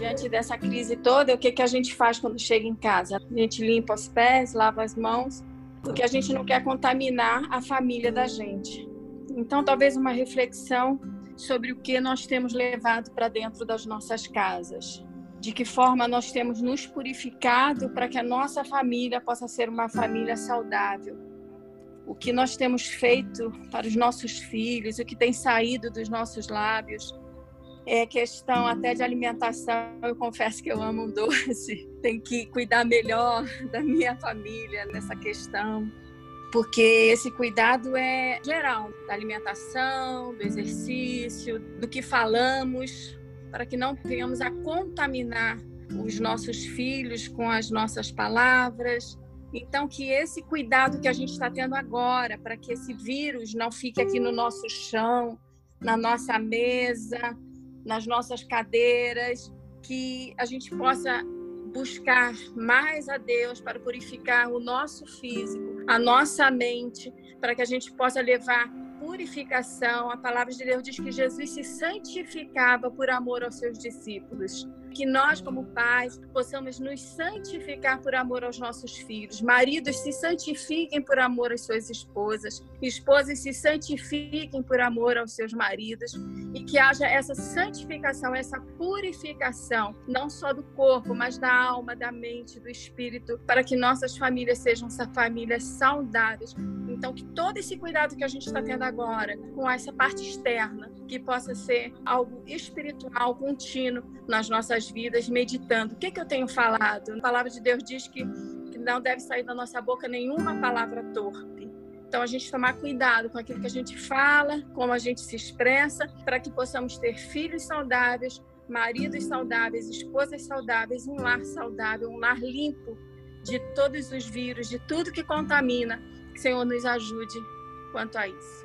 diante dessa crise toda, o que, que a gente faz quando chega em casa? A gente limpa os pés, lava as mãos, porque a gente não quer contaminar a família da gente. Então, talvez uma reflexão sobre o que nós temos levado para dentro das nossas casas. De que forma nós temos nos purificado para que a nossa família possa ser uma família saudável. O que nós temos feito para os nossos filhos, o que tem saído dos nossos lábios, é questão até de alimentação. Eu confesso que eu amo um doce. Tem que cuidar melhor da minha família nessa questão, porque esse cuidado é geral da alimentação, do exercício, do que falamos, para que não venhamos a contaminar os nossos filhos com as nossas palavras. Então, que esse cuidado que a gente está tendo agora, para que esse vírus não fique aqui no nosso chão, na nossa mesa, nas nossas cadeiras, que a gente possa buscar mais a Deus para purificar o nosso físico, a nossa mente, para que a gente possa levar purificação. A palavra de Deus diz que Jesus se santificava por amor aos seus discípulos. Que nós, como pais, possamos nos santificar por amor aos nossos filhos. Maridos se santifiquem por amor às suas esposas. Esposas se santifiquem por amor aos seus maridos. E que haja essa santificação, essa purificação, não só do corpo, mas da alma, da mente, do espírito, para que nossas famílias sejam famílias saudáveis. Então, que todo esse cuidado que a gente está tendo agora, com essa parte externa, que possa ser algo espiritual, contínuo nas nossas vidas, meditando. O que, que eu tenho falado? A palavra de Deus diz que, que não deve sair da nossa boca nenhuma palavra torpe. Então, a gente tomar cuidado com aquilo que a gente fala, como a gente se expressa, para que possamos ter filhos saudáveis, maridos saudáveis, esposas saudáveis, um lar saudável, um lar limpo de todos os vírus, de tudo que contamina. Senhor nos ajude quanto a isso.